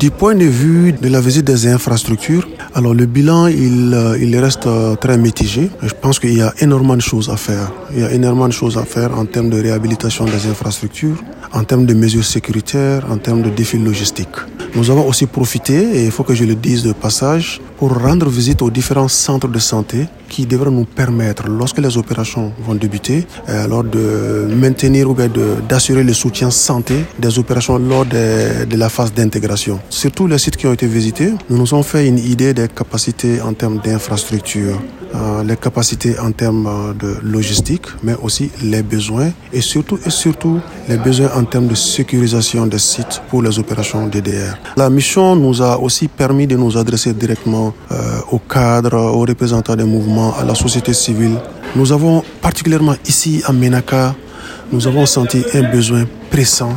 Du point de vue de la visite des infrastructures, alors le bilan, il, euh, il reste euh, très mitigé. Je pense qu'il y a énormément de choses à faire. Il y a énormément de choses à faire en termes de réhabilitation des infrastructures, en termes de mesures sécuritaires, en termes de défis logistiques. Nous avons aussi profité, et il faut que je le dise de passage, pour rendre visite aux différents centres de santé qui devraient nous permettre, lorsque les opérations vont débuter, euh, alors de maintenir ou bien d'assurer le soutien santé des opérations lors de, de la phase d'intégration. Sur tous les sites qui ont été visités, nous nous avons fait une idée des capacités en termes d'infrastructure, euh, les capacités en termes euh, de logistique, mais aussi les besoins et surtout et surtout les besoins en termes de sécurisation des sites pour les opérations DDR. La mission nous a aussi permis de nous adresser directement euh, aux cadres, aux représentants des mouvements, à la société civile. Nous avons particulièrement ici à Menaka, nous avons senti un besoin pressant